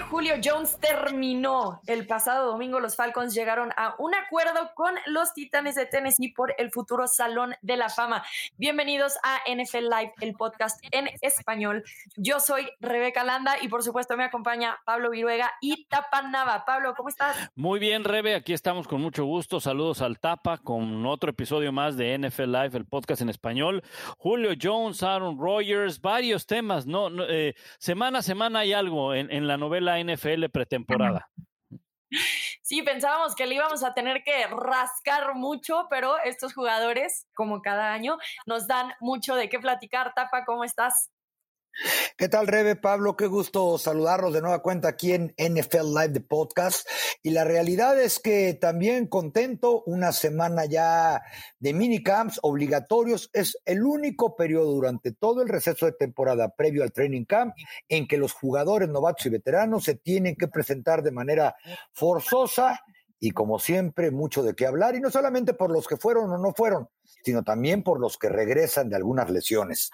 Julio Jones terminó el pasado domingo. Los Falcons llegaron a un acuerdo con los Titanes de Tennessee por el futuro Salón de la Fama. Bienvenidos a NFL Live, el podcast en español. Yo soy Rebeca Landa y por supuesto me acompaña Pablo Viruega y Tapa Nava. Pablo, ¿cómo estás? Muy bien, Rebe. Aquí estamos con mucho gusto. Saludos al Tapa con otro episodio más de NFL Live, el podcast en español. Julio Jones, Aaron Rodgers, varios temas. No, eh, semana a semana hay algo en la novela NFL pretemporada. Sí, pensábamos que le íbamos a tener que rascar mucho, pero estos jugadores, como cada año, nos dan mucho de qué platicar. Tapa, ¿cómo estás? ¿Qué tal, Rebe? Pablo, qué gusto saludarlos de nueva cuenta aquí en NFL Live de Podcast. Y la realidad es que también contento, una semana ya de minicamps obligatorios. Es el único periodo durante todo el receso de temporada previo al training camp en que los jugadores novatos y veteranos se tienen que presentar de manera forzosa y como siempre mucho de qué hablar y no solamente por los que fueron o no fueron, sino también por los que regresan de algunas lesiones.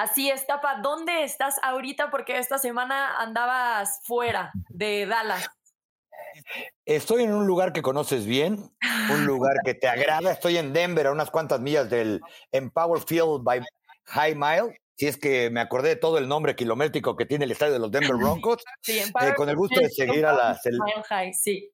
Así es, Tapa, ¿dónde estás ahorita? Porque esta semana andabas fuera de Dallas. Estoy en un lugar que conoces bien, un lugar que te agrada. Estoy en Denver, a unas cuantas millas del Empower Field by High Mile. Si es que me acordé de todo el nombre kilométrico que tiene el estadio de los Denver Broncos. Sí, eh, con el gusto de seguir a la selección. Sí.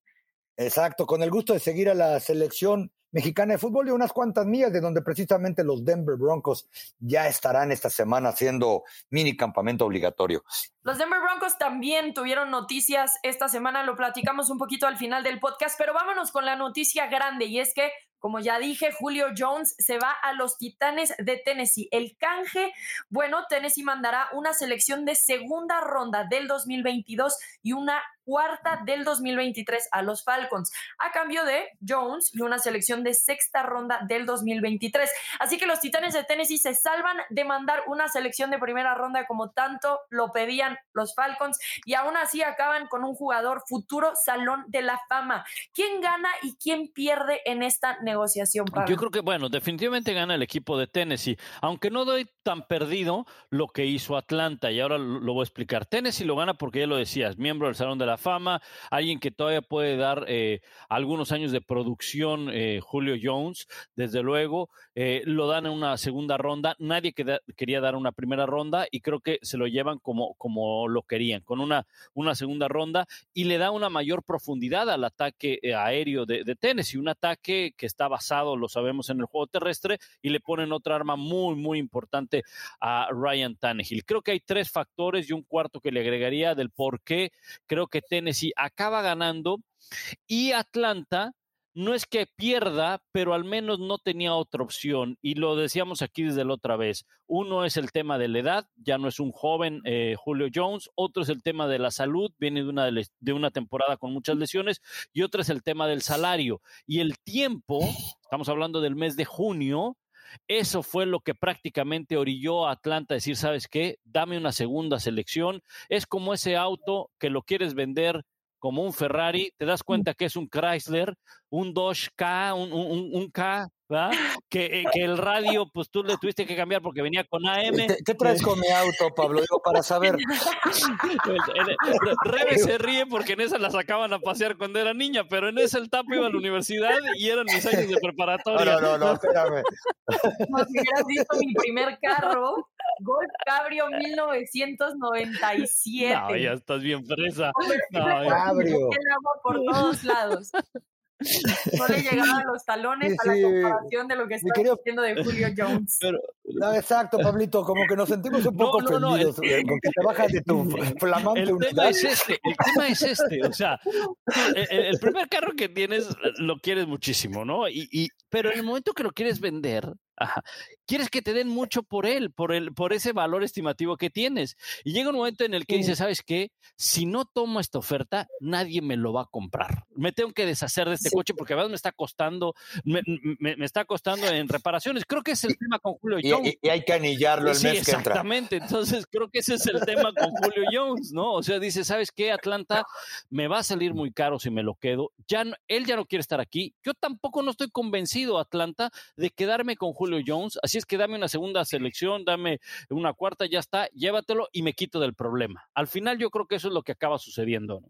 Exacto, con el gusto de seguir a la selección mexicana de fútbol y unas cuantas millas de donde precisamente los Denver Broncos ya estarán esta semana haciendo mini campamento obligatorio. Los Denver Broncos también tuvieron noticias esta semana, lo platicamos un poquito al final del podcast, pero vámonos con la noticia grande y es que como ya dije, Julio Jones se va a los Titanes de Tennessee. El canje, bueno, Tennessee mandará una selección de segunda ronda del 2022 y una cuarta del 2023 a los Falcons, a cambio de Jones y una selección de sexta ronda del 2023. Así que los Titanes de Tennessee se salvan de mandar una selección de primera ronda como tanto lo pedían los Falcons y aún así acaban con un jugador futuro salón de la fama. ¿Quién gana y quién pierde en esta negociación? Yo creo que, bueno, definitivamente gana el equipo de Tennessee, aunque no doy tan perdido lo que hizo Atlanta y ahora lo voy a explicar. Tennessee lo gana porque ya lo decías, miembro del salón de la fama, alguien que todavía puede dar eh, algunos años de producción, eh, Julio Jones, desde luego, eh, lo dan en una segunda ronda, nadie quería dar una primera ronda y creo que se lo llevan como, como lo querían, con una, una segunda ronda y le da una mayor profundidad al ataque aéreo de, de Tennessee, un ataque que está basado, lo sabemos, en el juego terrestre y le ponen otra arma muy, muy importante a Ryan Tannehill. Creo que hay tres factores y un cuarto que le agregaría del por qué creo que Tennessee acaba ganando y Atlanta no es que pierda, pero al menos no tenía otra opción. Y lo decíamos aquí desde la otra vez. Uno es el tema de la edad, ya no es un joven eh, Julio Jones. Otro es el tema de la salud, viene de una, de una temporada con muchas lesiones. Y otro es el tema del salario. Y el tiempo, estamos hablando del mes de junio, eso fue lo que prácticamente orilló a Atlanta a decir, ¿sabes qué? Dame una segunda selección. Es como ese auto que lo quieres vender como un Ferrari, te das cuenta que es un Chrysler, un Dodge K, un, un, un K, ¿verdad? Que, eh, que, el radio, pues tú le tuviste que cambiar porque venía con AM. ¿Qué, traes con mi auto, Pablo? Digo, para saber. Rebe se ríe porque en esa la sacaban a pasear cuando era niña, pero en esa el tapo iba a la universidad y eran mis años de preparatoria. No, no, no, espérame. No, si hubieras visto mi primer carro, Golf Cabrio 1997. No, ya estás bien fresa. No, Cabrio. El agua por todos lados. No le llegaban los talones a la comparación de lo que está querido... diciendo de Julio Jones. Pero, no, exacto, Pablito, como que nos sentimos un poco no, no, ofendidos no, el, con que te bajas de tu flamante el unidad. Tema es este, el tema es este, o sea, el, el, primer carro que tienes lo quieres muchísimo, ¿no? Y, y, pero en el momento que lo quieres vender, Ajá. Quieres que te den mucho por él, por, el, por ese valor estimativo que tienes. Y llega un momento en el que dices, ¿sabes qué? Si no tomo esta oferta, nadie me lo va a comprar. Me tengo que deshacer de este sí. coche porque además me está costando, me, me, me, está costando en reparaciones. Creo que es el tema con Julio y Y, hay que anillarlo el mes que entra. Exactamente, entonces creo que ese es el tema con Julio Jones, ¿no? O sea, dice, ¿sabes qué? Atlanta me va a salir muy caro si me lo quedo. Ya él ya no quiere estar aquí. Yo tampoco no estoy convencido, Atlanta, de quedarme con Julio Jones. Así es que dame una segunda selección, dame una cuarta, ya está, llévatelo y me quito del problema. Al final yo creo que eso es lo que acaba sucediendo, ¿no?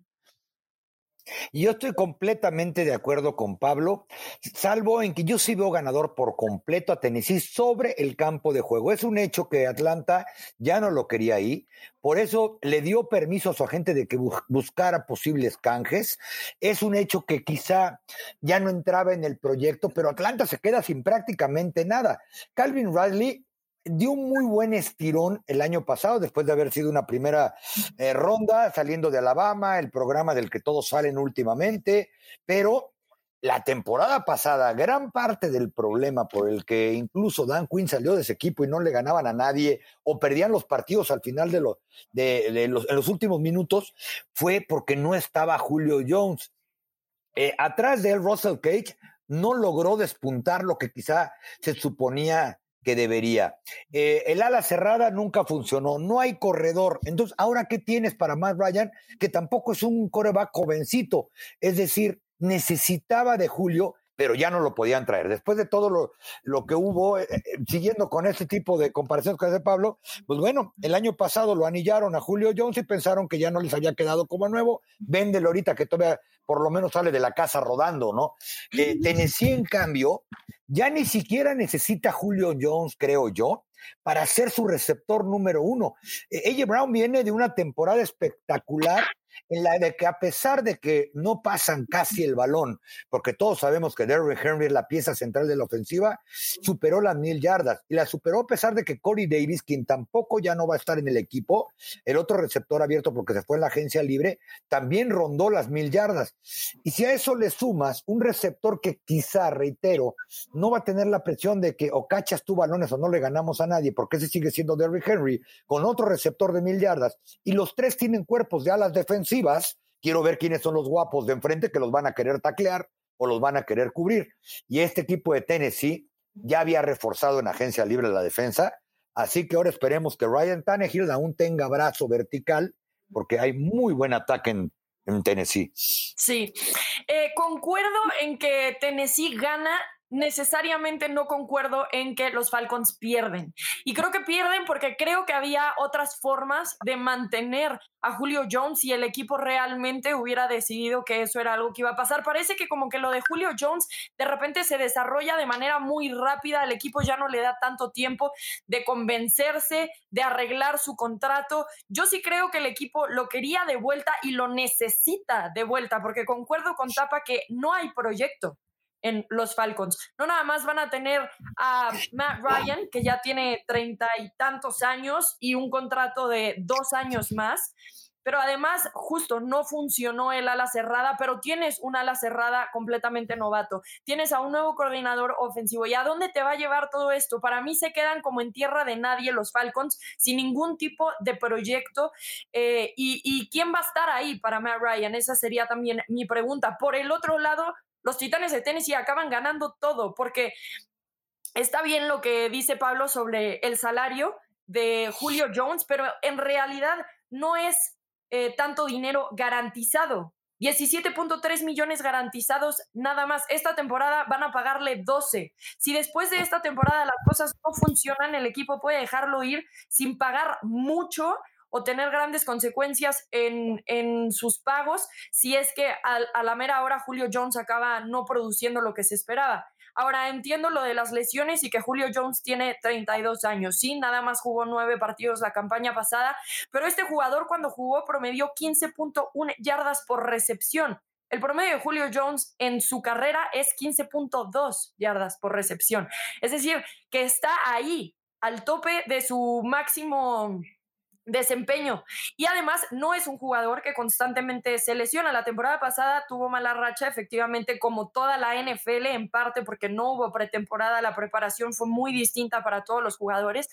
Yo estoy completamente de acuerdo con Pablo, salvo en que yo sí veo ganador por completo a Tennessee sobre el campo de juego. Es un hecho que Atlanta ya no lo quería ahí, por eso le dio permiso a su agente de que buscara posibles canjes. Es un hecho que quizá ya no entraba en el proyecto, pero Atlanta se queda sin prácticamente nada. Calvin Ridley dio un muy buen estirón el año pasado, después de haber sido una primera eh, ronda, saliendo de Alabama, el programa del que todos salen últimamente, pero la temporada pasada, gran parte del problema por el que incluso Dan Quinn salió de ese equipo y no le ganaban a nadie o perdían los partidos al final de, los, de, los, en los últimos minutos fue porque no estaba Julio Jones. Eh, atrás de él, Russell Cage no logró despuntar lo que quizá se suponía que debería. Eh, el ala cerrada nunca funcionó, no hay corredor. Entonces, ¿ahora qué tienes para Matt Ryan? Que tampoco es un coreback jovencito. Es decir, necesitaba de Julio pero ya no lo podían traer. Después de todo lo, lo que hubo, eh, eh, siguiendo con este tipo de comparaciones que hace Pablo, pues bueno, el año pasado lo anillaron a Julio Jones y pensaron que ya no les había quedado como nuevo. Véndelo ahorita que todavía por lo menos sale de la casa rodando, ¿no? Eh, Tennessee, en cambio, ya ni siquiera necesita Julio Jones, creo yo, para ser su receptor número uno. ella Brown viene de una temporada espectacular en la de que a pesar de que no pasan casi el balón, porque todos sabemos que Derrick Henry es la pieza central de la ofensiva, superó las mil yardas y la superó a pesar de que Corey Davis, quien tampoco ya no va a estar en el equipo, el otro receptor abierto porque se fue en la agencia libre, también rondó las mil yardas. Y si a eso le sumas un receptor que quizá, reitero, no va a tener la presión de que o cachas tú balones o no le ganamos a nadie, porque ese sigue siendo Derrick Henry, con otro receptor de mil yardas, y los tres tienen cuerpos de alas defensivas quiero ver quiénes son los guapos de enfrente que los van a querer taclear o los van a querer cubrir. Y este equipo de Tennessee ya había reforzado en agencia libre la defensa, así que ahora esperemos que Ryan Tannehill aún tenga brazo vertical, porque hay muy buen ataque en, Tennessee. Sí, eh, concuerdo en que Tennessee gana necesariamente no concuerdo en que los Falcons pierden. Y creo que pierden porque creo que había otras formas de mantener a Julio Jones si el equipo realmente hubiera decidido que eso era algo que iba a pasar. Parece que como que lo de Julio Jones de repente se desarrolla de manera muy rápida, el equipo ya no le da tanto tiempo de convencerse, de arreglar su contrato. Yo sí creo que el equipo lo quería de vuelta y lo necesita de vuelta, porque concuerdo con Tapa que no hay proyecto en los Falcons. No nada más van a tener a Matt Ryan, que ya tiene treinta y tantos años y un contrato de dos años más. Pero además, justo no funcionó el ala cerrada, pero tienes un ala cerrada completamente novato. Tienes a un nuevo coordinador ofensivo. ¿Y a dónde te va a llevar todo esto? Para mí se quedan como en tierra de nadie los Falcons, sin ningún tipo de proyecto. Eh, y, ¿Y quién va a estar ahí para Matt Ryan? Esa sería también mi pregunta. Por el otro lado, los Titanes de Tennessee acaban ganando todo, porque está bien lo que dice Pablo sobre el salario de Julio Jones, pero en realidad no es eh, tanto dinero garantizado. 17.3 millones garantizados nada más. Esta temporada van a pagarle 12. Si después de esta temporada las cosas no funcionan, el equipo puede dejarlo ir sin pagar mucho o tener grandes consecuencias en, en sus pagos si es que a, la mera hora Julio Jones acaba no produciendo lo que se esperaba. Ahora entiendo lo de las lesiones y que Julio Jones tiene 32 años. Sí, nada más jugó nueve partidos la campaña pasada, pero este jugador cuando jugó promedió 15.1 yardas por recepción. El promedio de Julio Jones en su carrera es 15.2 yardas por recepción. Es decir, que está ahí, al tope de su máximo desempeño. Y además no es un jugador que constantemente se lesiona. La temporada pasada tuvo mala racha, efectivamente, como toda la NFL, en parte porque no hubo pretemporada, la preparación fue muy distinta para todos los jugadores,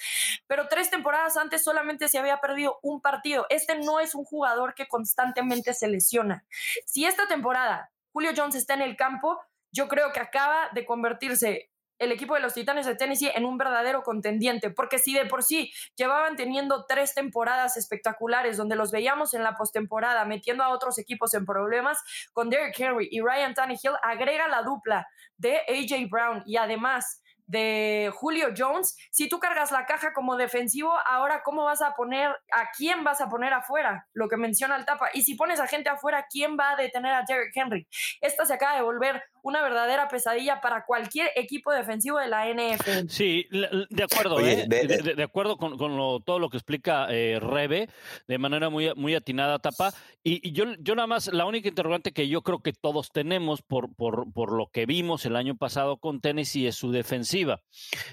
pero tres temporadas antes solamente se había perdido un partido. Este no es un jugador que constantemente se lesiona. Si esta temporada Julio Jones está en el campo, yo creo que acaba de convertirse el equipo de los Titanes de Tennessee en un verdadero contendiente, porque si de por sí llevaban teniendo tres temporadas espectaculares donde los veíamos en la postemporada metiendo a otros equipos en problemas, con Derrick Henry y Ryan Tannehill agrega la dupla de AJ Brown y además de Julio Jones, si tú cargas la caja como defensivo, ahora cómo vas a poner, a quién vas a poner afuera, lo que menciona el tapa, y si pones a gente afuera, ¿quién va a detener a Derrick Henry? Esta se acaba de volver una verdadera pesadilla para cualquier equipo defensivo de la NFL. Sí, de acuerdo, ¿eh? de, acuerdo con, todo lo que explica eh, Rebe, de manera muy, muy atinada, Tapa. Y, yo, yo nada más, la única interrogante que yo creo que todos tenemos por, por, por lo que vimos el año pasado con Tennessee es su defensiva.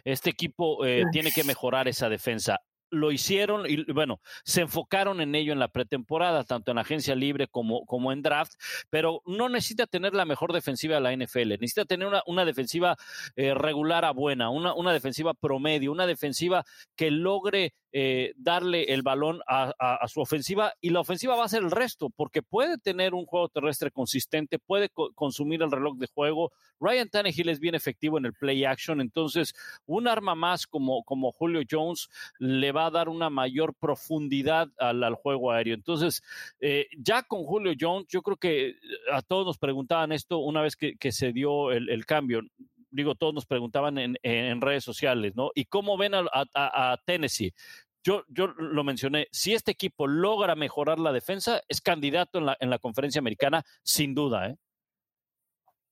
Este equipo eh, tiene que mejorar esa defensa lo hicieron y bueno, se enfocaron en ello en la pretemporada, tanto en agencia libre como, como en draft, pero no necesita tener la mejor defensiva de la NFL, necesita tener una, una defensiva eh, regular a buena, una, una defensiva promedio, una defensiva que logre eh, darle el balón a, su ofensiva y la ofensiva va a ser el resto, porque puede tener un juego terrestre consistente, puede consumir el reloj de juego. Ryan Tannehill es bien efectivo en el play action, entonces un arma más como, como Julio Jones le va a dar una mayor profundidad al, juego aéreo. Entonces, eh, ya con Julio Jones, yo creo que a todos nos preguntaban esto una vez que, se dio el cambio digo, todos nos preguntaban en, en redes sociales, ¿no? ¿Y cómo ven a, a, Tennessee? Yo, yo, lo mencioné, si este equipo logra mejorar la defensa, es candidato en la, en la conferencia americana, sin duda. ¿eh?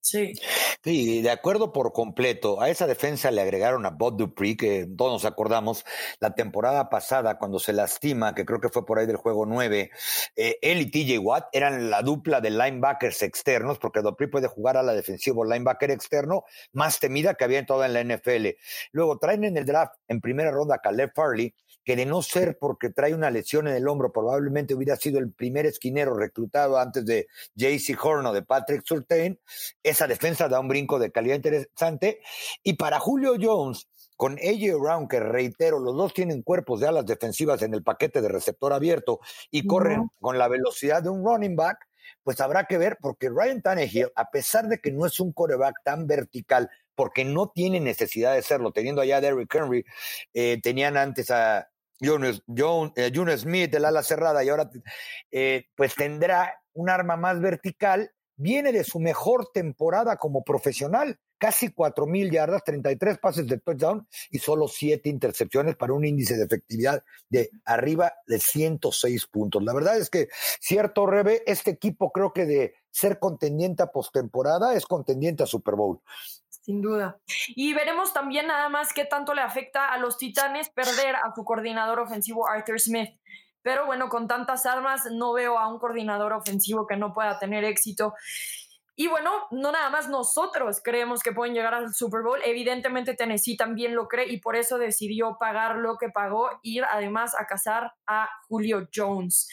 Sí. Sí, de acuerdo por completo. A esa defensa le agregaron a Bob Dupree, que todos nos acordamos, la temporada pasada, cuando se lastima, que creo que fue por ahí del juego 9, eh, él y TJ Watt eran la dupla de linebackers externos, porque Dupree puede jugar a la defensiva linebacker externo más temida que había en toda la NFL. Luego traen en el draft en primera ronda a Caleb Farley, que de no ser porque trae una lesión en el hombro, probablemente hubiera sido el primer esquinero reclutado antes de JC Horn o de Patrick Surtain, esa defensa da un brinco de calidad interesante. Y para Julio Jones, con AJ Brown, que reitero, los dos tienen cuerpos de alas defensivas en el paquete de receptor abierto y corren con la velocidad de un running back, pues habrá que ver, porque Ryan Tannehill, a pesar de que no es un coreback tan vertical, porque no tiene necesidad de serlo, teniendo allá a Derrick Henry, eh, tenían antes a Jones, John, eh, Smith, el ala cerrada, y ahora eh, pues tendrá un arma más vertical. Viene de su mejor temporada como profesional, casi cuatro mil yardas, 33 pases de touchdown y solo siete intercepciones para un índice de efectividad de arriba de 106 puntos. La verdad es que, cierto, Rebe, este equipo creo que de ser contendiente a postemporada es contendiente a Super Bowl. Sin duda. Y veremos también nada más qué tanto le afecta a los Titanes perder a su coordinador ofensivo Arthur Smith. Pero bueno, con tantas armas no veo a un coordinador ofensivo que no pueda tener éxito. Y bueno, no nada más nosotros creemos que pueden llegar al Super Bowl. Evidentemente Tennessee también lo cree y por eso decidió pagar lo que pagó, ir además a cazar a Julio Jones.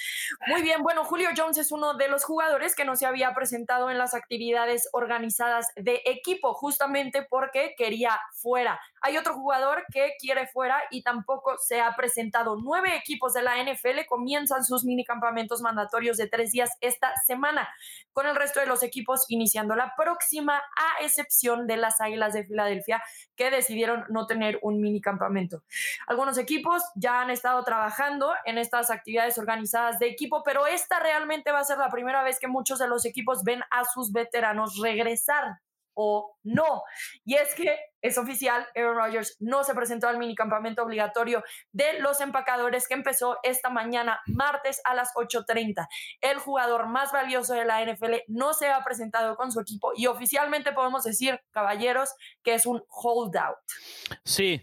Muy bien, bueno, Julio Jones es uno de los jugadores que no se había presentado en las actividades organizadas de equipo, justamente porque quería fuera. Hay otro jugador que quiere fuera y tampoco se ha presentado. Nueve equipos de la NFL comienzan sus minicampamentos mandatorios de tres días esta semana, con el resto de los equipos iniciando la próxima, a excepción de las Águilas de Filadelfia, que decidieron no tener un minicampamento. Algunos equipos ya han estado trabajando en estas actividades organizadas de equipo, pero esta realmente va a ser la primera vez que muchos de los equipos ven a sus veteranos regresar o no. Y es que es oficial, Aaron Rodgers no se presentó al minicampamento obligatorio de los empacadores que empezó esta mañana, martes a las 8.30. El jugador más valioso de la NFL no se ha presentado con su equipo y oficialmente podemos decir, caballeros, que es un holdout. Sí,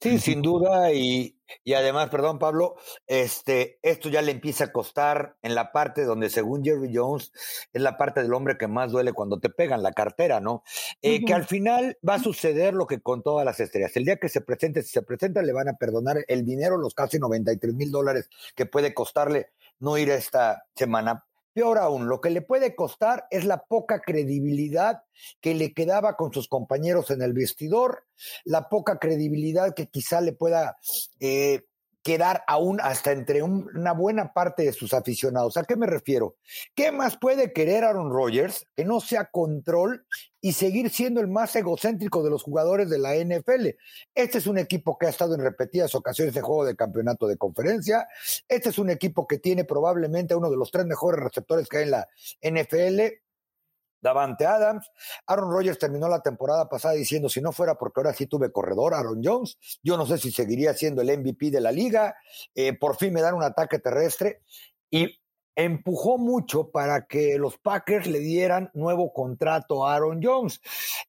sí, sin duda. Y, y además, perdón, Pablo, este, esto ya le empieza a costar en la parte donde, según Jerry Jones, es la parte del hombre que más duele cuando te pegan la cartera, ¿no? Eh, que al final va a suceder lo que con todas las estrellas. El día que se presente, si se presenta, le van a perdonar el dinero, los casi 93 mil dólares que puede costarle no ir esta semana. Peor aún, lo que le puede costar es la poca credibilidad que le quedaba con sus compañeros en el vestidor, la poca credibilidad que quizá le pueda eh, quedar aún hasta entre una buena parte de sus aficionados. ¿A qué me refiero? ¿Qué más puede querer Aaron Rodgers que no sea control y seguir siendo el más egocéntrico de los jugadores de la NFL? Este es un equipo que ha estado en repetidas ocasiones de juego de campeonato de conferencia. Este es un equipo que tiene probablemente uno de los tres mejores receptores que hay en la NFL Davante Adams. Aaron Rodgers terminó la temporada pasada diciendo, si no fuera porque ahora sí tuve corredor, Aaron Jones, yo no sé si seguiría siendo el MVP de la liga, eh, por fin me dan un ataque terrestre y empujó mucho para que los Packers le dieran nuevo contrato a Aaron Jones.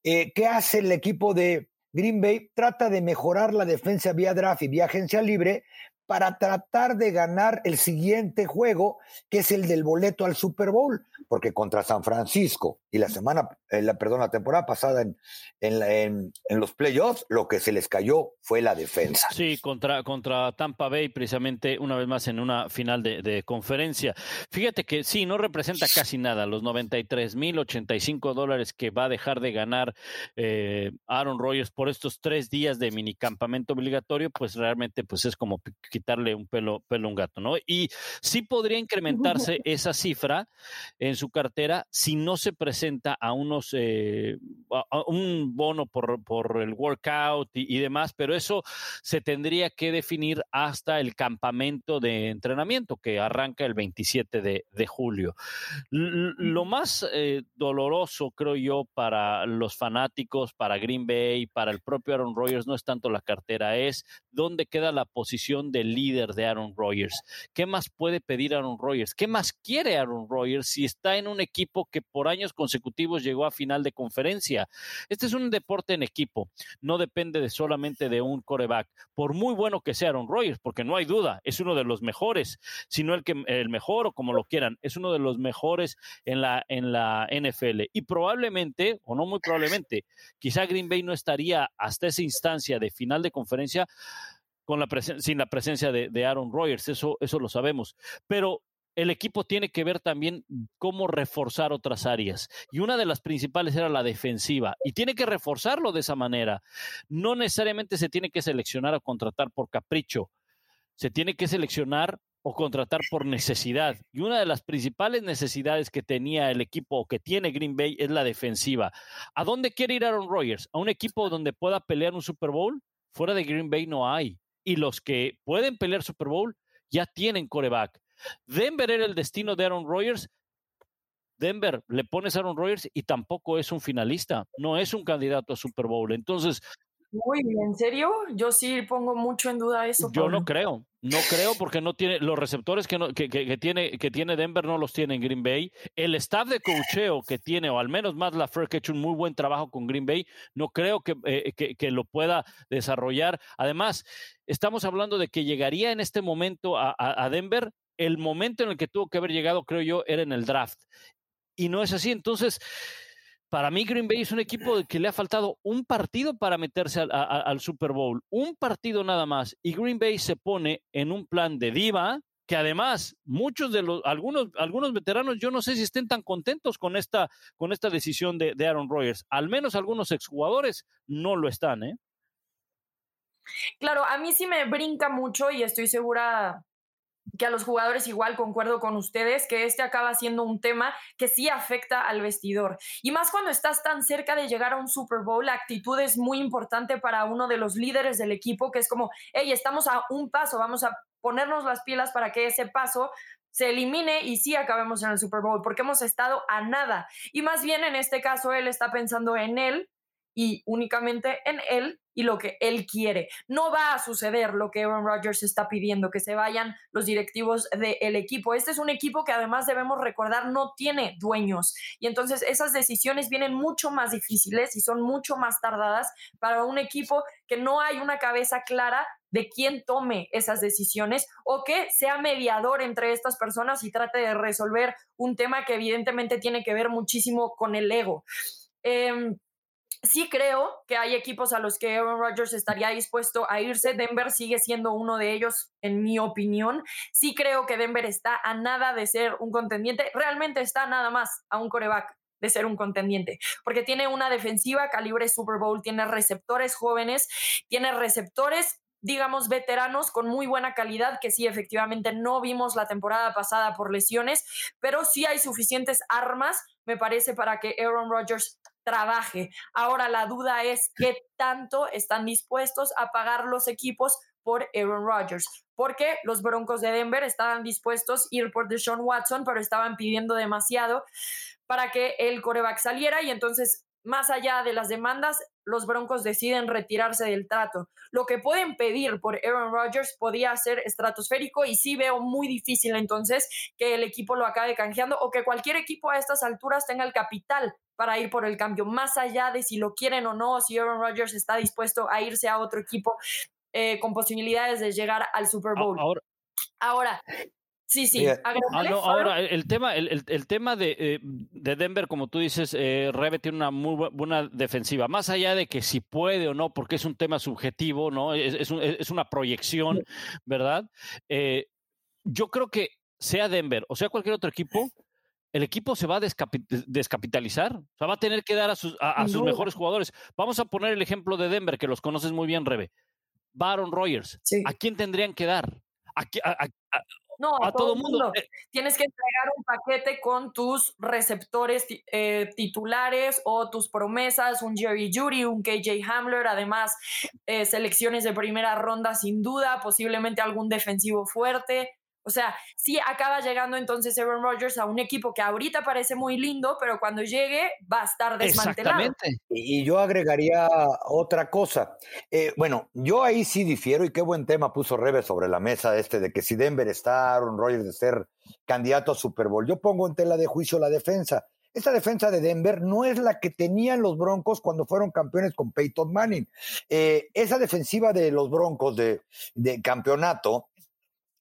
Eh, ¿Qué hace el equipo de Green Bay? Trata de mejorar la defensa vía draft y vía agencia libre para tratar de ganar el siguiente juego, que es el del boleto al Super Bowl, porque contra San Francisco y la semana, eh, la, perdón, la temporada pasada en, en, en, los playoffs, lo que se les cayó fue la defensa. Sí, contra, contra Tampa Bay, precisamente una vez más en una final de, conferencia. Fíjate que sí, no representa casi nada, los 93 mil 85 dólares que va a dejar de ganar eh, Aaron Rodgers por estos tres días de minicampamento obligatorio, pues realmente pues es como quitarle un pelo, pelo a un gato, ¿no? Y sí podría incrementarse esa cifra en su cartera si no se presenta a unos eh, un bono por, por el workout y, demás, pero eso se tendría que definir hasta el campamento de entrenamiento que arranca el 27 de, de julio. lo más eh, doloroso, creo yo, para los fanáticos, para Green Bay, para el propio Aaron Rodgers, no es tanto la cartera, es dónde queda la posición del líder de Aaron Rodgers. ¿Qué más puede pedir Aaron Rodgers? ¿Qué más quiere Aaron Rodgers si está en un equipo que por años consecutivos llegó a final de conferencia? Este es un deporte en equipo, no depende de solamente de un coreback, por muy bueno que sea Aaron Rodgers, porque no hay duda, es uno de los mejores, sino el que el mejor o como lo quieran, es uno de los mejores en la en la NFL y probablemente o no muy probablemente, quizá Green Bay no estaría hasta esa instancia de final de conferencia con la sin la presencia de, Aaron Rodgers, eso, eso lo sabemos. Pero el equipo tiene que ver también cómo reforzar otras áreas. Y una de las principales era la defensiva. Y tiene que reforzarlo de esa manera. No necesariamente se tiene que seleccionar o contratar por capricho. Se tiene que seleccionar o contratar por necesidad. Y una de las principales necesidades que tenía el equipo o que tiene Green Bay es la defensiva. ¿A dónde quiere ir Aaron Rodgers? ¿A un equipo donde pueda pelear un Super Bowl? Fuera de Green Bay no hay y los que pueden pelear Super Bowl ya tienen coreback. Denver era el destino de Aaron Rodgers. Denver le pones a Aaron Rodgers y tampoco es un finalista, no es un candidato a Super Bowl. Entonces, muy ¿en serio? Yo sí pongo mucho en duda eso. Yo no creo, no creo porque no tiene los receptores que, que, tiene, que tiene Denver no los tiene en Green Bay. El staff de cocheo que tiene, o al menos Matt LaFleur, que ha hecho un muy buen trabajo con Green Bay, no creo que, eh, que, lo pueda desarrollar. Además, estamos hablando de que llegaría en este momento a, a Denver. El momento en el que tuvo que haber llegado, creo yo, era en el draft. Y no es así. Entonces, para mí Green Bay es un equipo que le ha faltado un partido para meterse al, Super Bowl, un partido nada más, y Green Bay se pone en un plan de diva que además muchos de los algunos algunos veteranos yo no sé si estén tan contentos con esta con esta decisión de, de Aaron Rodgers, al menos algunos exjugadores no lo están, ¿eh? Claro, a mí sí me brinca mucho y estoy segura que a los jugadores igual concuerdo con ustedes, que este acaba siendo un tema que sí afecta al vestidor. Y más cuando estás tan cerca de llegar a un Super Bowl, la actitud es muy importante para uno de los líderes del equipo, que es como, hey, estamos a un paso, vamos a ponernos las pilas para que ese paso se elimine y sí acabemos en el Super Bowl, porque hemos estado a nada. Y más bien en este caso, él está pensando en él y únicamente en él y lo que él quiere. No va a suceder lo que Aaron Rodgers está pidiendo, que se vayan los directivos del equipo. Este es un equipo que además debemos recordar no tiene dueños y entonces esas decisiones vienen mucho más difíciles y son mucho más tardadas para un equipo que no hay una cabeza clara de quién tome esas decisiones o que sea mediador entre estas personas y trate de resolver un tema que evidentemente tiene que ver muchísimo con el ego. Eh, Sí creo que hay equipos a los que Aaron Rodgers estaría dispuesto a irse. Denver sigue siendo uno de ellos, en mi opinión. Sí creo que Denver está a nada de ser un contendiente. Realmente está nada más a un coreback de ser un contendiente, porque tiene una defensiva calibre Super Bowl, tiene receptores jóvenes, tiene receptores digamos, veteranos con muy buena calidad, que sí, efectivamente no vimos la temporada pasada por lesiones, pero sí hay suficientes armas, me parece, para que Aaron Rodgers trabaje. Ahora la duda es qué tanto están dispuestos a pagar los equipos por Aaron Rodgers, porque los Broncos de Denver estaban dispuestos a ir por Deshaun Watson, pero estaban pidiendo demasiado para que el coreback saliera y entonces más allá de las demandas, los Broncos deciden retirarse del trato. Lo que pueden pedir por Aaron Rodgers podía ser estratosférico y sí veo muy difícil entonces que el equipo lo acabe canjeando o que cualquier equipo a estas alturas tenga el capital para ir por el cambio, más allá de si lo quieren o no, si Aaron Rodgers está dispuesto a irse a otro equipo eh, con posibilidades de llegar al Super Bowl. Ahora, ahora Sí, sí. Ah, ahora, el tema, el, el, tema de, eh, de, Denver, como tú dices, eh, Rebe tiene una muy buena defensiva. Más allá de que si puede o no, porque es un tema subjetivo, ¿no? Es, es, es una proyección, ¿verdad? Eh, yo creo que sea Denver o sea cualquier otro equipo, el equipo se va a descapitalizar. O sea, va a tener que dar a sus, a, sus mejores jugadores. Vamos a poner el ejemplo de Denver, que los conoces muy bien, Rebe. Baron Rogers. ¿A quién tendrían que dar? ¿A, a, no, a, todo, mundo. Tienes que entregar un paquete con tus receptores eh, titulares o tus promesas, un Jerry Judy, un KJ Hamler, además eh, selecciones de primera ronda sin duda, posiblemente algún defensivo fuerte. O sea, sí acaba llegando entonces Aaron Rodgers a un equipo que ahorita parece muy lindo, pero cuando llegue va a estar desmantelado. Exactamente. Y yo agregaría otra cosa. Eh, bueno, yo ahí sí difiero y qué buen tema puso Rebe sobre la mesa este de que si Denver está Aaron Rodgers de ser candidato a Super Bowl. Yo pongo en tela de juicio la defensa. Esta defensa de Denver no es la que tenían los Broncos cuando fueron campeones con Peyton Manning. Eh, esa defensiva de los Broncos de, de campeonato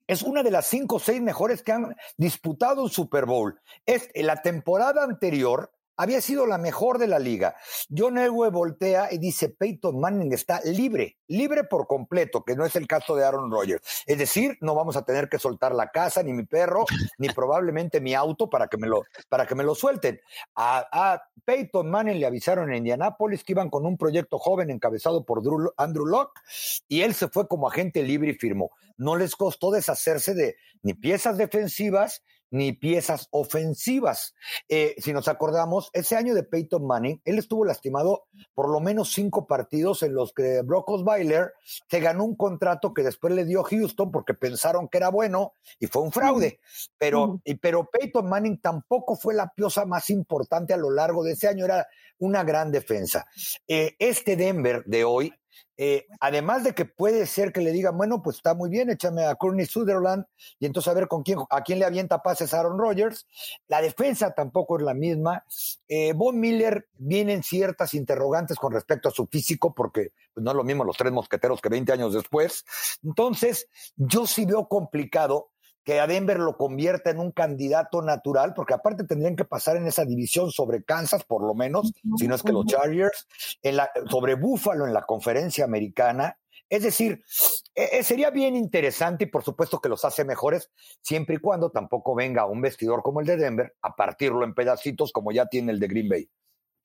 es una de las cinco o seis mejores que han disputado un Super Bowl. Es, la temporada anterior había sido la mejor de la liga. John Elway voltea y dice, Peyton Manning está libre, libre por completo, que no es el caso de Aaron Rodgers. Es decir, no vamos a tener que soltar la casa, ni mi perro, ni probablemente mi auto para que me lo, para que me lo suelten. A, a Peyton Manning le avisaron en Indianápolis que iban con un proyecto joven encabezado por Andrew Locke y él se fue como agente libre y firmó. No les costó deshacerse de ni piezas defensivas ni piezas ofensivas. Eh, si nos acordamos, ese año de Peyton Manning, él estuvo lastimado por lo menos cinco partidos en los que Brock Osweiler se ganó un contrato que después le dio Houston porque pensaron que era bueno y fue un fraude. Pero, pero Peyton Manning tampoco fue la piosa más importante a lo largo de ese año, era una gran defensa. Eh, este Denver de hoy eh, además de que puede ser que le digan, bueno, pues está muy bien, échame a Courtney Sutherland y entonces a ver con quién, a quién le avienta pases Aaron Rodgers. La defensa tampoco es la misma. Eh, Von Miller vienen ciertas interrogantes con respecto a su físico, porque pues, no es lo mismo los tres mosqueteros que 20 años después. Entonces, yo sí veo complicado que a Denver lo convierta en un candidato natural, porque aparte tendrían que pasar en esa división sobre Kansas, por lo menos, si no es que los Chargers, en la, sobre Buffalo en la conferencia americana. Es decir, e, e, sería bien interesante y por supuesto que los hace mejores, siempre y cuando tampoco venga un vestidor como el de Denver a partirlo en pedacitos como ya tiene el de Green Bay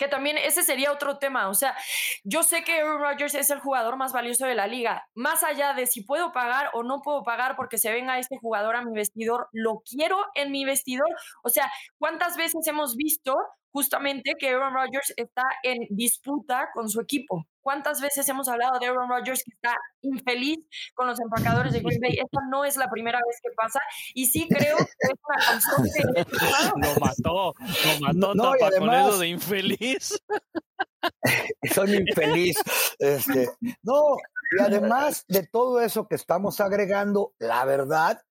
que también ese sería otro tema. O sea, yo sé que Aaron Rodgers es el jugador más valioso de la liga. Más allá de si puedo pagar o no puedo pagar porque se venga este jugador a mi vestidor, lo quiero en mi vestidor. O sea, ¿cuántas veces hemos visto justamente que Aaron Rodgers está en disputa con su equipo. ¿Cuántas veces hemos hablado de Aaron Rodgers que está infeliz con los empacadores de Green Bay? Esta no es la primera vez que pasa y sí creo que es una constante. Lo mató, lo mató no, con eso de infeliz. Son infeliz. Este, no, y además de todo eso que estamos agregando, la verdad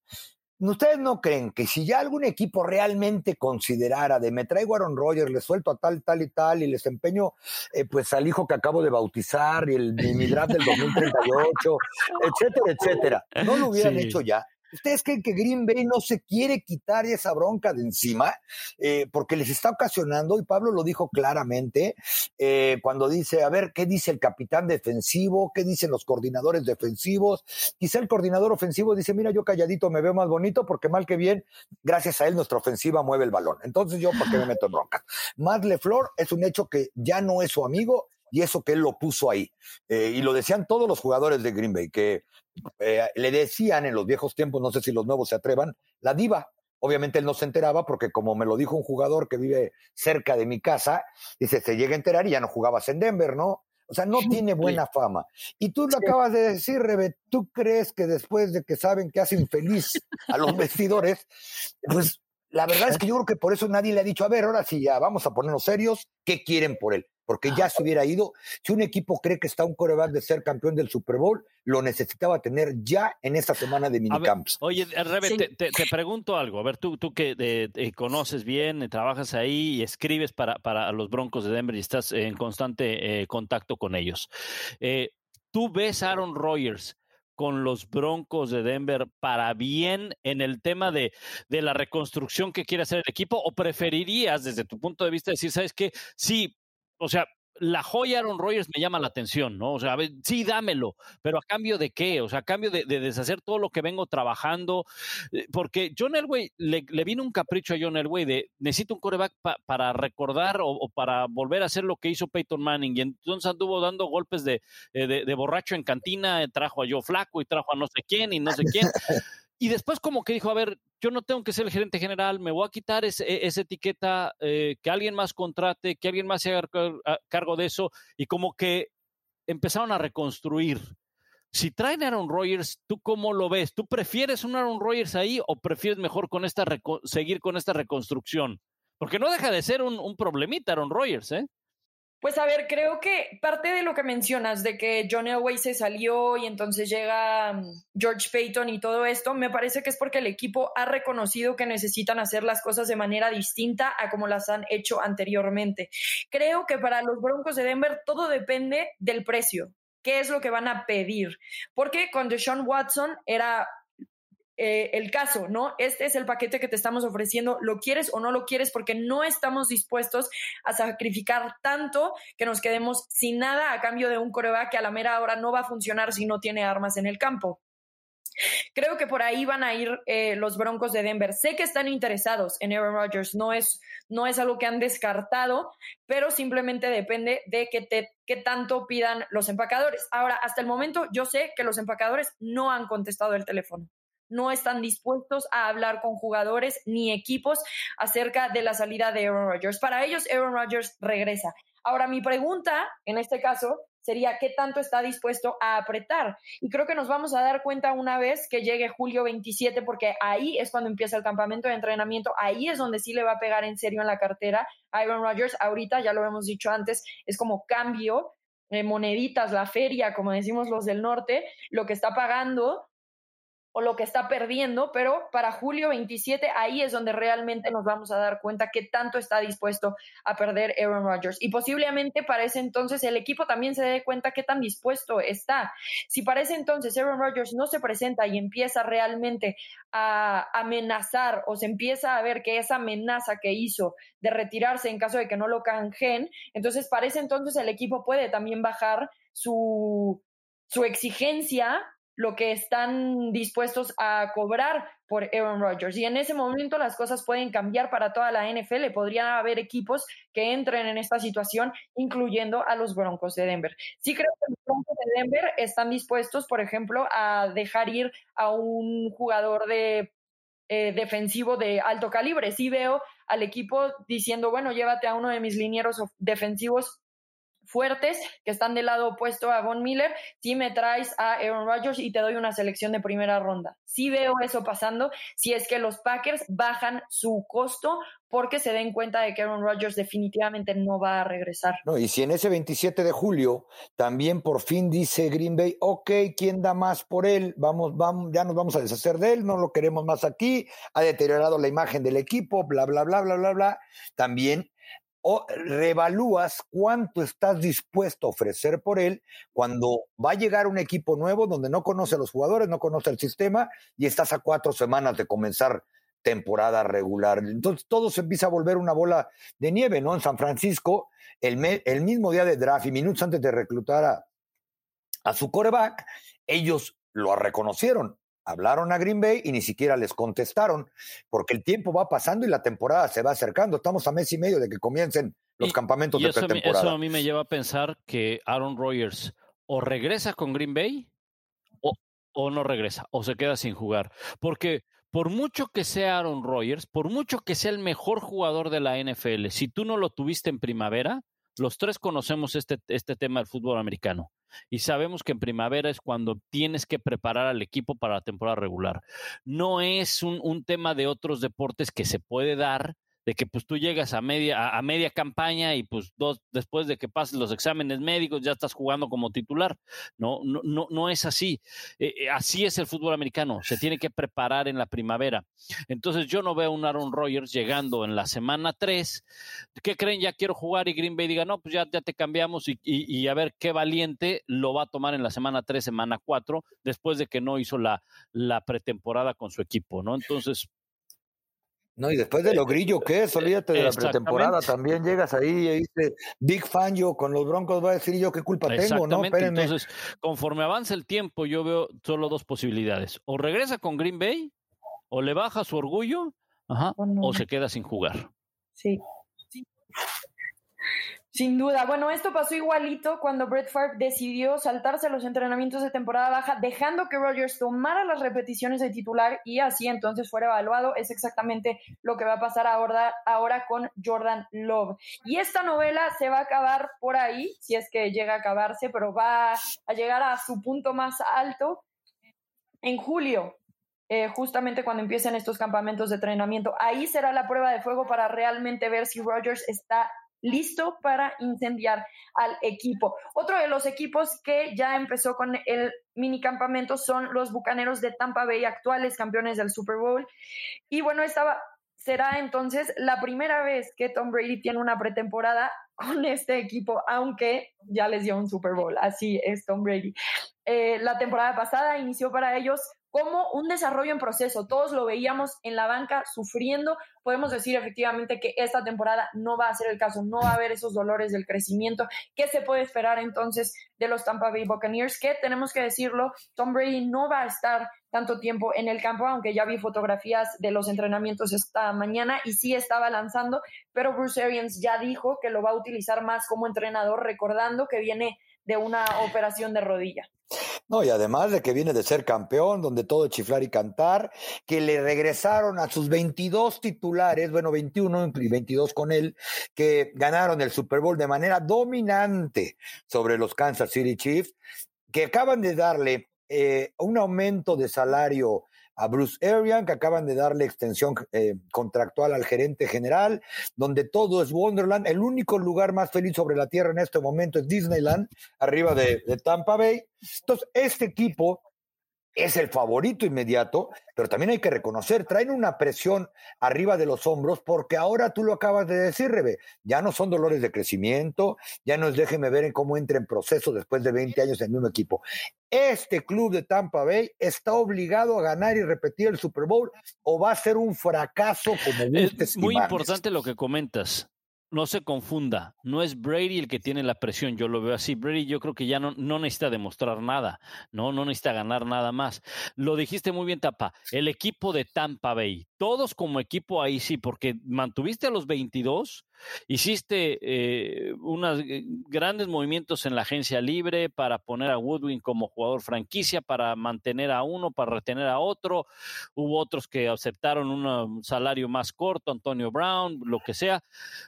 ¿Ustedes no creen que si ya algún equipo realmente considerara de me traigo a Aaron Rodgers, le suelto a tal, tal y tal y les empeño eh, pues al hijo que acabo de bautizar y el mi draft del 2038, etcétera, etcétera, no lo hubieran hecho ya? ¿Ustedes creen que Green Bay no se quiere quitar esa bronca de encima? Eh, porque les está ocasionando, y Pablo lo dijo claramente, eh, cuando dice, a ver, ¿qué dice el capitán defensivo? ¿Qué dicen los coordinadores defensivos? Quizá el coordinador ofensivo dice, mira, yo calladito me veo más bonito porque mal que bien, gracias a él nuestra ofensiva mueve el balón. Entonces yo, ¿por qué me meto en bronca? Matt LeFleur es un hecho que ya no es su amigo y eso que él lo puso ahí. Eh, y lo decían todos los jugadores de Green Bay, que eh, le decían en los viejos tiempos, no sé si los nuevos se atrevan, la diva. Obviamente él no se enteraba porque como me lo dijo un jugador que vive cerca de mi casa, dice, se llega a enterar y ya no jugabas en Denver, ¿no? O sea, no tiene buena fama. Y tú lo acabas de decir, Rebe, ¿tú crees que después de que saben que hacen feliz a los vestidores, pues la verdad es que yo creo que por eso nadie le ha dicho, a ver, ahora sí ya vamos a ponernos serios, ¿qué quieren por él? Porque ya se hubiera ido. Si un equipo cree que está un coreback de ser campeón del Super Bowl, lo necesitaba tener ya en esta semana de minicamps. oye, Rebe, te, pregunto algo. A ver, tú, tú que eh, conoces bien, trabajas ahí y escribes para, para los Broncos de Denver y estás en constante eh, contacto con ellos. Eh, ¿Tú ves a Aaron Rodgers con los Broncos de Denver para bien en el tema de, de, la reconstrucción que quiere hacer el equipo? ¿O preferirías, desde tu punto de vista, decir, sabes qué, sí, o sea, la joya Aaron Rodgers me llama la atención, ¿no? O sea, sí, dámelo, pero a cambio de qué? O sea, a cambio de, deshacer todo lo que vengo trabajando. Eh, porque John Elway, le, vino un capricho a John Elway de necesito un coreback para recordar o, para volver a hacer lo que hizo Peyton Manning. Y entonces anduvo dando golpes de, eh, de borracho en cantina, trajo a Joe Flaco y trajo a no sé quién y no sé quién. Y después como que dijo, a ver, yo no tengo que ser el gerente general, me voy a quitar esa etiqueta, eh, que alguien más contrate, que alguien más se haga cargo de eso, y como que empezaron a reconstruir. Si traen a Aaron Rodgers, ¿tú cómo lo ves? ¿Tú prefieres un Aaron Rodgers ahí o prefieres mejor con esta seguir con esta reconstrucción? Porque no deja de ser un, un problemita Aaron Rodgers, ¿eh? Pues a ver, creo que parte de lo que mencionas de que John Elway se salió y entonces llega mm, George Payton y todo esto, me parece que es porque el equipo ha reconocido que necesitan hacer las cosas de manera distinta a como las han hecho anteriormente. Creo que para los Broncos de Denver todo depende del precio. ¿Qué es lo que van a pedir? Porque con Deshaun Watson era eh, el caso, ¿no? Este es el paquete que te estamos ofreciendo, ¿lo quieres o no lo quieres? Porque no estamos dispuestos a sacrificar tanto que nos quedemos sin nada a cambio de un coreback que a la mera hora no va a funcionar si no tiene armas en el campo. Creo que por ahí van a ir eh, los Broncos de Denver. Sé que están interesados en Aaron Rodgers, no es, no es algo que han descartado, pero simplemente depende de te, qué tanto pidan los empacadores. Ahora, hasta el momento yo sé que los empacadores no han contestado el teléfono no están dispuestos a hablar con jugadores ni equipos acerca de la salida de Aaron Rodgers. Para ellos, Aaron Rodgers regresa. Ahora, mi pregunta en este caso sería qué tanto está dispuesto a apretar. Y creo que nos vamos a dar cuenta una vez que llegue julio 27, porque ahí es cuando empieza el campamento de entrenamiento, ahí es donde sí le va a pegar en serio en la cartera a Aaron Rodgers. Ahorita, ya lo hemos dicho antes, es como cambio, de moneditas, la feria, como decimos los del norte, lo que está pagando o lo que está perdiendo, pero para julio 27 ahí es donde realmente nos vamos a dar cuenta qué tanto está dispuesto a perder Aaron Rodgers. Y posiblemente para ese entonces el equipo también se dé cuenta qué tan dispuesto está. Si para ese entonces Aaron Rodgers no se presenta y empieza realmente a amenazar o se empieza a ver que esa amenaza que hizo de retirarse en caso de que no lo canjeen, entonces para ese entonces el equipo puede también bajar su, su exigencia lo que están dispuestos a cobrar por Aaron Rodgers. Y en ese momento las cosas pueden cambiar para toda la NFL. Podrían haber equipos que entren en esta situación, incluyendo a los Broncos de Denver. Sí creo que los Broncos de Denver están dispuestos, por ejemplo, a dejar ir a un jugador de eh, defensivo de alto calibre. Sí veo al equipo diciendo, bueno, llévate a uno de mis linieros defensivos fuertes que están del lado opuesto a Von Miller, si me traes a Aaron Rodgers y te doy una selección de primera ronda. Sí veo eso pasando si es que los Packers bajan su costo porque se den cuenta de que Aaron Rodgers definitivamente no va a regresar. No, y si en ese 27 de julio también por fin dice Green Bay, ok, ¿quién da más por él? Vamos, vamos, ya nos vamos a deshacer de él, no lo queremos más aquí, ha deteriorado la imagen del equipo, bla, bla, bla, bla, bla, bla. También o revalúas cuánto estás dispuesto a ofrecer por él cuando va a llegar un equipo nuevo donde no conoce a los jugadores, no conoce el sistema y estás a cuatro semanas de comenzar temporada regular. Entonces todo se empieza a volver una bola de nieve, ¿no? En San Francisco, el, el mismo día de draft y minutos antes de reclutar a, a su coreback, ellos lo reconocieron. Hablaron a Green Bay y ni siquiera les contestaron, porque el tiempo va pasando y la temporada se va acercando. Estamos a mes y medio de que comiencen los campamentos de eso pretemporada. eso a mí me lleva a pensar que Aaron Rodgers o regresa con Green Bay o, o no regresa, o se queda sin jugar. Porque por mucho que sea Aaron Rodgers, por mucho que sea el mejor jugador de la NFL, si tú no lo tuviste en primavera, los tres conocemos este, este tema del fútbol americano y sabemos que en primavera es cuando tienes que preparar al equipo para la temporada regular. No es un, un tema de otros deportes que se puede dar de que pues tú llegas a media, a, media campaña y pues dos, después de que pases los exámenes médicos ya estás jugando como titular. No, no, no, no es así. Eh, eh, así es el fútbol americano. Se tiene que preparar en la primavera. Entonces yo no veo a un Aaron Rodgers llegando en la semana 3. ¿Qué creen? Ya quiero jugar y Green Bay diga, no, pues ya, ya te cambiamos y, y, a ver qué valiente lo va a tomar en la semana 3, semana 4, después de que no hizo la, la pretemporada con su equipo, ¿no? Entonces, no, y después de lo grillo que es, olvídate de la pretemporada, también llegas ahí y dice Big Fan yo con los Broncos va a decir yo qué culpa tengo, ¿no? Entonces, conforme avanza el tiempo, yo veo solo dos posibilidades. O regresa con Green Bay, o le baja su orgullo, ajá, o se queda sin jugar. Sí. Sin duda. Bueno, esto pasó igualito cuando Brett Favre decidió saltarse los entrenamientos de temporada baja, dejando que Rodgers tomara las repeticiones de titular y así entonces fuera evaluado. Es exactamente lo que va a pasar ahora, ahora con Jordan Love. Y esta novela se va a acabar por ahí, si es que llega a acabarse, pero va a llegar a su punto más alto en julio. Eh, justamente cuando empiecen estos campamentos de entrenamiento. Ahí será la prueba de fuego para realmente ver si Rodgers está listo para incendiar al equipo. Otro de los equipos que ya empezó con el mini campamento son los Bucaneros de Tampa Bay, actuales campeones del Super Bowl. Y bueno, esta será entonces la primera vez que Tom Brady tiene una pretemporada con este equipo, aunque ya les dio un Super Bowl. Así es Tom Brady. Eh, la temporada pasada inició para ellos como un desarrollo en proceso. Todos lo veíamos en la banca sufriendo. Podemos decir efectivamente que esta temporada no va a ser el caso, no va a haber esos dolores del crecimiento. ¿Qué se puede esperar entonces de los Tampa Bay Buccaneers? Que tenemos que decirlo, Tom Brady no va a estar tanto tiempo en el campo, aunque ya vi fotografías de los entrenamientos esta mañana y sí estaba lanzando, pero Bruce Arians ya dijo que lo va a utilizar más como entrenador, recordando que viene de una operación de rodilla. No, y además de que viene de ser campeón, donde todo chiflar y cantar, que le regresaron a sus 22 titulares, bueno, 21 y 22 con él, que ganaron el Super Bowl de manera dominante sobre los Kansas City Chiefs, que acaban de darle eh, un aumento de salario a Bruce Arian, que acaban de darle extensión eh, contractual al gerente general, donde todo es Wonderland. El único lugar más feliz sobre la tierra en este momento es Disneyland, arriba de, de Tampa Bay. Entonces, este equipo es el favorito inmediato, pero también hay que reconocer, traen una presión arriba de los hombros porque ahora tú lo acabas de decir, Rebe, ya no son dolores de crecimiento, ya no es déjeme ver en cómo entra en proceso después de 20 años en el mismo equipo. Este club de Tampa Bay está obligado a ganar y repetir el Super Bowl o va a ser un fracaso como Es muy importante lo que comentas no se confunda, no es Brady el que tiene la presión, yo lo veo así. Brady yo creo que ya no, no, necesita demostrar nada, no, no necesita ganar nada más. Lo dijiste muy bien, Tapa, el equipo de Tampa Bay, todos como equipo ahí sí, porque mantuviste a los 22, hiciste eh, unos eh, grandes movimientos en la agencia libre para poner a Woodwin como jugador franquicia, para mantener a uno, para retener a otro. Hubo otros que aceptaron un salario más corto, Antonio Brown, lo que sea.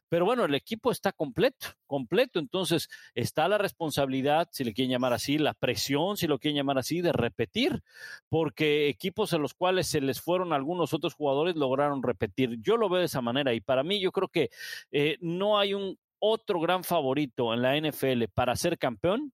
Pero bueno, el equipo está completo, completo. Entonces está la responsabilidad, si le quieren llamar así, la presión, si lo quieren llamar así, de repetir, porque equipos en los cuales se les fueron algunos otros jugadores, lograron repetir. Yo lo veo de esa manera y para mí yo creo que no hay un otro gran favorito en la NFL para ser campeón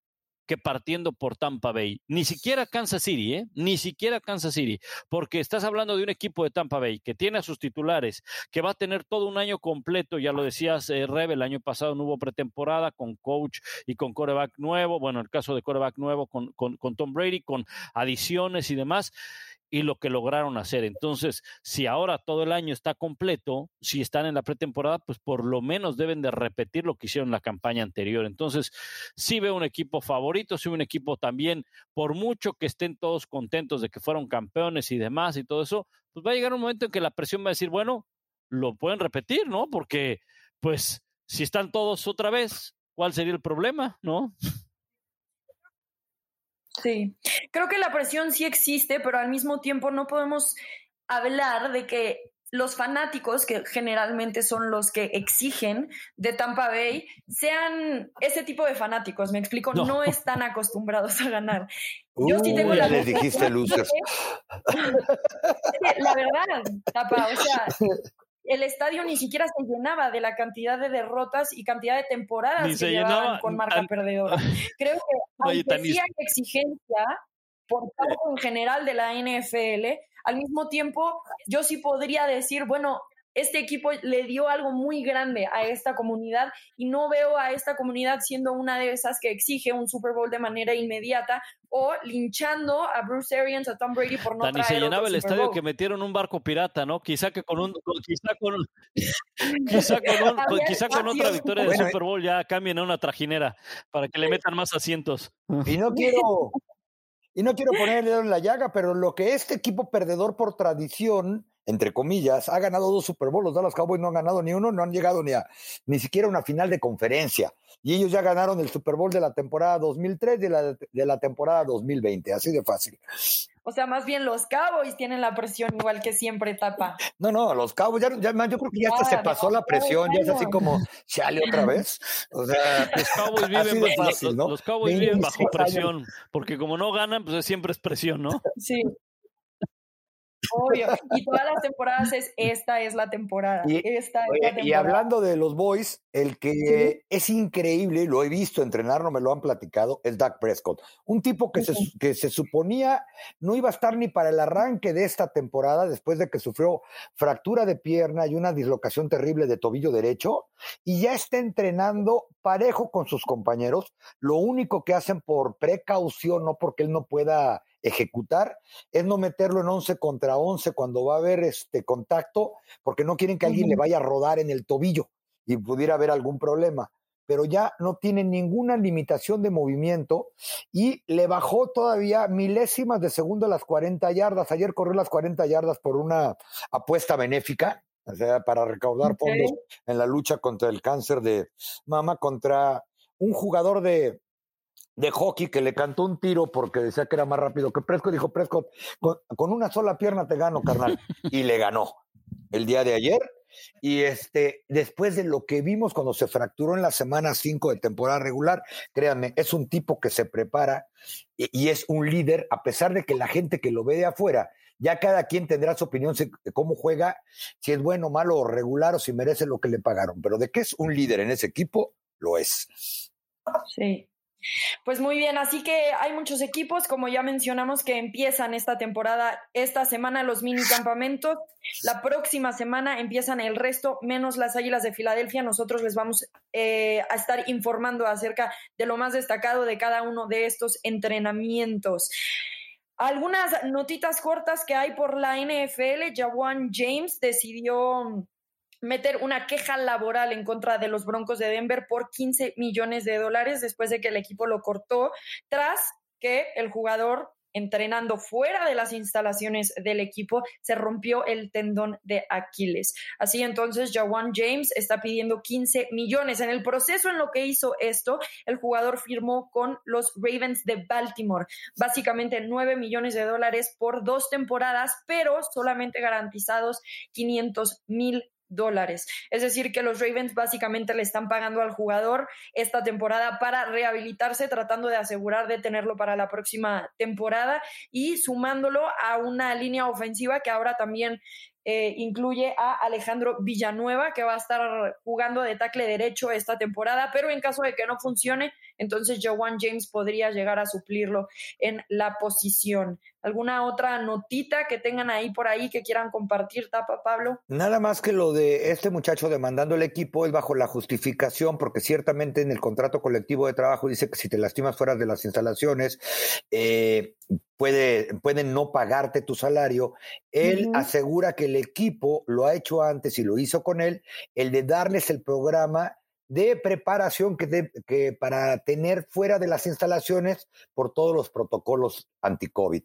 que partiendo por Tampa Bay. Ni siquiera Kansas City, ¿eh? Ni siquiera Kansas City, porque estás hablando de un equipo de Tampa Bay que tiene a sus titulares, que va a tener todo un año completo, ya lo decías, eh, Rebe, el año pasado no hubo pretemporada con coach y con coreback nuevo, bueno, el caso de coreback nuevo con, con, con Tom Brady, con adiciones y demás y lo que lograron hacer. Entonces, si ahora todo el año está completo, si están en la pretemporada, pues por lo menos deben de repetir lo que hicieron en la campaña anterior. Entonces, sí veo un equipo favorito, sí veo un equipo también, por mucho que estén todos contentos de que fueron campeones y demás y todo eso, pues va a llegar un momento en que la presión va a decir, bueno, lo pueden repetir, ¿no? Porque, pues, si están todos otra vez, ¿cuál sería el problema, no? Sí, creo que la presión sí existe, pero al mismo tiempo no podemos hablar de que los fanáticos, que generalmente son los que exigen de Tampa Bay, sean ese tipo de fanáticos, me explico, no, están acostumbrados a ganar. Yo sí tengo la les dijiste luces. La verdad, Tapa, o sea, el estadio ni siquiera se llenaba de la cantidad de derrotas y cantidad de temporadas que llevaban con marca perdedora. Creo que aunque sí hay exigencia por parte en general de la NFL, al mismo tiempo yo sí podría decir, bueno, este equipo le dio algo muy grande a esta comunidad y no veo a esta comunidad siendo una de esas que exige un Super Bowl de manera inmediata o linchando a Bruce Arians, a Tom Brady por no Dani, se llenaba el estadio que metieron un barco pirata, ¿no? Quizá que con un quizá con quizá con, quizá con otra victoria del Super Bowl ya cambien a una trajinera para que le metan más asientos. Y no quiero y no quiero ponerle en la llaga, pero lo que este equipo perdedor por tradición entre comillas, ha ganado dos Super Bowls. Los Dallas Cowboys no han ganado ni uno, no han llegado ni a ni siquiera una final de conferencia. Y ellos ya ganaron el Super Bowl de la temporada 2003 y de la, de la temporada 2020. Así de fácil. O sea, más bien los Cowboys tienen la presión igual que siempre, Tapa. No, no, los Cowboys, ya, ya yo creo que ya hasta se pasó la presión, ya es así como, chale otra vez. O sea, los Cowboys viven, bajo, fácil, ¿no? los Cowboys viven bajo presión, porque como no ganan, pues siempre es presión, ¿no? Sí. Obvio. Y todas las temporadas es esta es la temporada. Y, esta es la temporada. y hablando de los boys, el que es increíble, lo he visto entrenar, no me lo han platicado, es Doug Prescott. Un tipo que, se, que se suponía no iba a estar ni para el arranque de esta temporada después de que sufrió fractura de pierna y una dislocación terrible de tobillo derecho y ya está entrenando parejo con sus compañeros. Lo único que hacen por precaución, no porque él no pueda ejecutar es no meterlo en 11 contra 11 cuando va a haber este contacto, porque no quieren que alguien le vaya a rodar en el tobillo y pudiera haber algún problema. Pero ya no tiene ninguna limitación de movimiento y le bajó todavía milésimas de segundo a las 40 yardas. Ayer corrió las 40 yardas por una apuesta benéfica, o sea, para recaudar fondos en la lucha contra el cáncer de mama, contra un jugador de, de hockey que le cantó un tiro porque decía que era más rápido que Prescott. Dijo Prescott, con, una sola pierna te gano, carnal. Y le ganó el día de ayer. Y este, después de lo que vimos cuando se fracturó en la semana 5 de temporada regular, créanme, es un tipo que se prepara y, y, es un líder, a pesar de que la gente que lo ve de afuera, ya cada quien tendrá su opinión de cómo juega, si es bueno, malo o regular o si merece lo que le pagaron. Pero de que es un líder en ese equipo, lo es. Sí, pues muy bien, así que hay muchos equipos, como ya mencionamos, que empiezan esta temporada, esta semana los mini campamentos, la próxima semana empiezan el resto, menos las Águilas de Filadelfia. Nosotros les vamos eh, a estar informando acerca de lo más destacado de cada uno de estos entrenamientos. Algunas notitas cortas que hay por la NFL, Jawan James decidió meter una queja laboral en contra de los Broncos de Denver por 15 millones de dólares después de que el equipo lo cortó tras que el jugador entrenando fuera de las instalaciones del equipo, se rompió el tendón de Aquiles. Así entonces, Jawan James está pidiendo 15 millones. En el proceso en lo que hizo esto, el jugador firmó con los Ravens de Baltimore, básicamente 9 millones de dólares por dos temporadas, pero solamente garantizados 500 mil dólares. Es decir, que los Ravens básicamente le están pagando al jugador esta temporada para rehabilitarse, tratando de asegurar de tenerlo para la próxima temporada y sumándolo a una línea ofensiva que ahora también eh, incluye a Alejandro Villanueva, que va a estar jugando de tackle derecho esta temporada, pero en caso de que no funcione, entonces Jawan James podría llegar a suplirlo en la posición. ¿Alguna otra notita que tengan ahí por ahí que quieran compartir, Tapa Pablo? Nada más que lo de este muchacho demandando el equipo es bajo la justificación, porque ciertamente en el contrato colectivo de trabajo dice que si te lastimas fuera de las instalaciones, eh, puede, pueden no pagarte tu salario. Él asegura que el equipo lo ha hecho antes y lo hizo con él, el de darles el programa de preparación que, que para tener fuera de las instalaciones por todos los protocolos anti-COVID.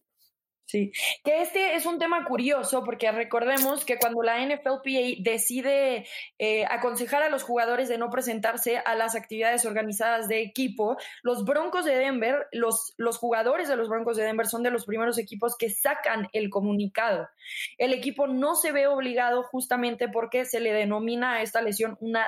Sí, que este es un tema curioso porque recordemos que cuando la NFLPA decide eh, aconsejar a los jugadores de no presentarse a las actividades organizadas de equipo, los Broncos de Denver, los, los jugadores de los Broncos de Denver son de los primeros equipos que sacan el comunicado. El equipo no se ve obligado justamente porque se le denomina a esta lesión una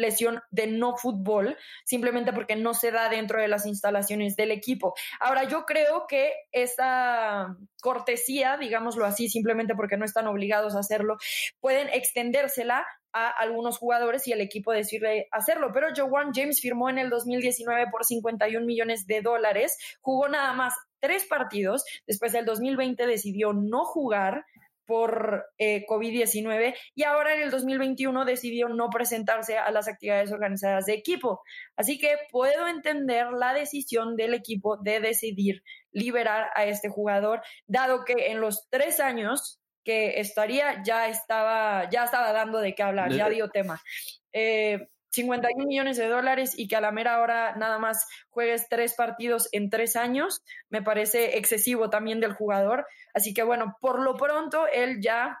lesión de no fútbol, simplemente porque no se da dentro de las instalaciones del equipo. Ahora, yo creo que esa cortesía, digámoslo así, simplemente porque no están obligados a hacerlo, pueden extendérsela a algunos jugadores y el equipo decirle hacerlo. Pero Joan James firmó en el 2019 por 51 millones de dólares, jugó nada más tres partidos, después del 2020 decidió no jugar por eh, COVID-19 y ahora en el 2021 decidió no presentarse a las actividades organizadas de equipo. Así que puedo entender la decisión del equipo de decidir liberar a este jugador, dado que en los tres años que estaría ya estaba, ya estaba dando de qué hablar, ya dio tema. Eh, 51 millones de dólares y que a la mera hora nada más juegues tres partidos en tres años, me parece excesivo también del jugador. Así que bueno, por lo pronto él ya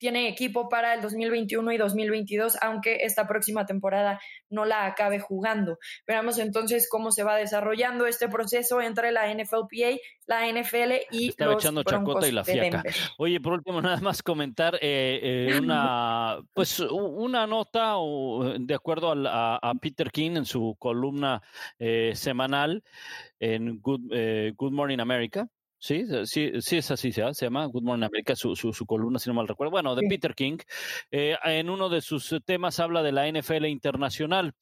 tiene equipo para el 2021 y 2022, aunque esta próxima temporada no la acabe jugando. Veamos entonces cómo se va desarrollando este proceso entre la NFLPA, la NFL y Estaba echando chacota y la fiaca. Oye, por último, nada más comentar eh, eh, una, pues, una nota de acuerdo a, a, Peter King en su columna eh, semanal en Good, Good Morning America Sí, sí, sí es así, se llama Good Morning America, su, su, columna, si no mal recuerdo. Bueno, de Peter King, eh, en uno de sus temas habla de la NFL internacional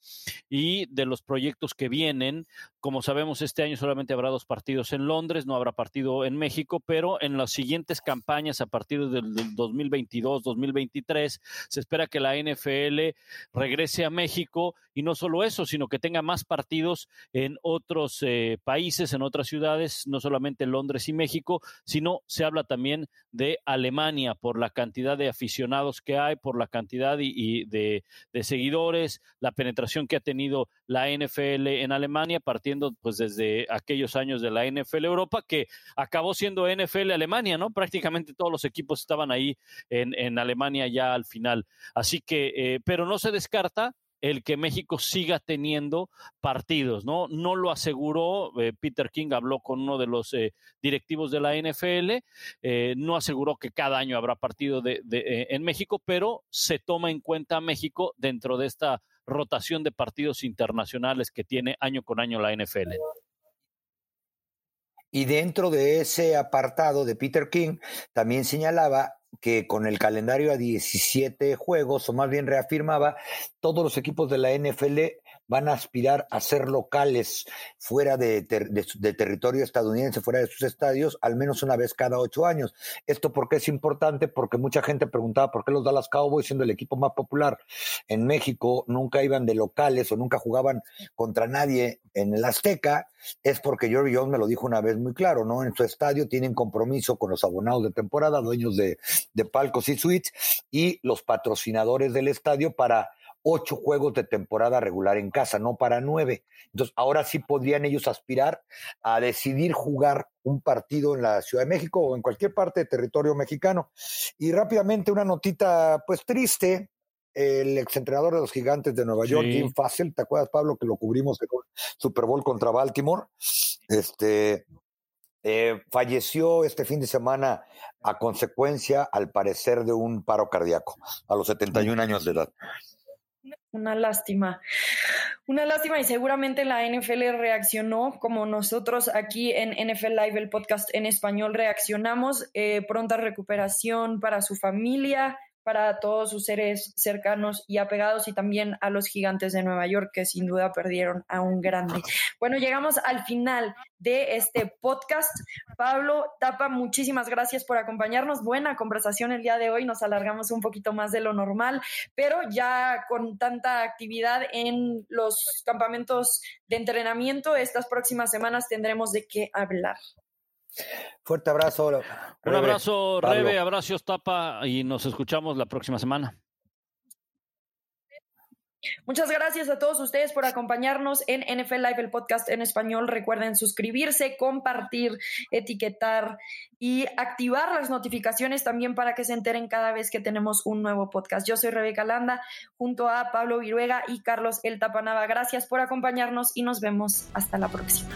y de los proyectos que vienen. Como sabemos, este año solamente habrá dos partidos en Londres, no habrá partido en México, pero en las siguientes campañas, a partir del 2022-2023, se espera que la NFL regrese a México y no solo eso, sino que tenga más partidos en otros eh, países, en otras ciudades, no solamente en Londres y México, sino se habla también de Alemania por la cantidad de aficionados que hay, por la cantidad y, de, seguidores, la penetración que ha tenido la NFL en Alemania, partiendo pues desde aquellos años de la NFL Europa, que acabó siendo NFL Alemania, ¿no? Prácticamente todos los equipos estaban ahí en, Alemania ya al final. Así que, eh, pero no se descarta el que México siga teniendo partidos, ¿no? No lo aseguró, eh, Peter King habló con uno de los eh, directivos de la NFL, eh, no aseguró que cada año habrá partido en México, pero se toma en cuenta México dentro de esta rotación de partidos internacionales que tiene año con año la NFL. Y dentro de ese apartado de Peter King, también señalaba que con el calendario a 17 juegos, o más bien reafirmaba, todos los equipos de la NFL van a aspirar a ser locales fuera de, territorio estadounidense, fuera de sus estadios, al menos una vez cada ocho años. ¿Esto por qué es importante? Porque mucha gente preguntaba por qué los Dallas Cowboys, siendo el equipo más popular en México, nunca iban de locales o nunca jugaban contra nadie en el Azteca. Es porque Jerry Jones me lo dijo una vez muy claro, ¿no? En su estadio tienen compromiso con los abonados de temporada, dueños de, de palcos y suites, y los patrocinadores del estadio para ocho juegos de temporada regular en casa, no para nueve. Entonces, ahora sí podrían ellos aspirar a decidir jugar un partido en la Ciudad de México o en cualquier parte de territorio mexicano. Y rápidamente una notita, pues triste, el exentrenador de los gigantes de Nueva York, Jim Fassel, ¿te acuerdas, Pablo, que lo cubrimos en el Super Bowl contra Baltimore? Este, eh, falleció este fin de semana a consecuencia, al parecer, de un paro cardíaco a los 71 años de edad. Una lástima. Una lástima y seguramente la NFL reaccionó como nosotros aquí en NFL Live, el podcast en español, reaccionamos. Eh, pronta recuperación para su familia, para todos sus seres cercanos y apegados y también a los gigantes de Nueva York que sin duda perdieron a un grande. Bueno, llegamos al final de este podcast. Pablo Tapa, muchísimas gracias por acompañarnos. Buena conversación el día de hoy. Nos alargamos un poquito más de lo normal, pero ya con tanta actividad en los campamentos de entrenamiento, estas próximas semanas tendremos de qué hablar. Fuerte abrazo. Un abrazo, Rebe, abrazos, Tapa, y nos escuchamos la próxima semana. Muchas gracias a todos ustedes por acompañarnos en NFL Live, el podcast en español. Recuerden suscribirse, compartir, etiquetar y activar las notificaciones también para que se enteren cada vez que tenemos un nuevo podcast. Yo soy Rebeca Landa, junto a Pablo Viruega y Carlos El Tapanava. Gracias por acompañarnos y nos vemos hasta la próxima.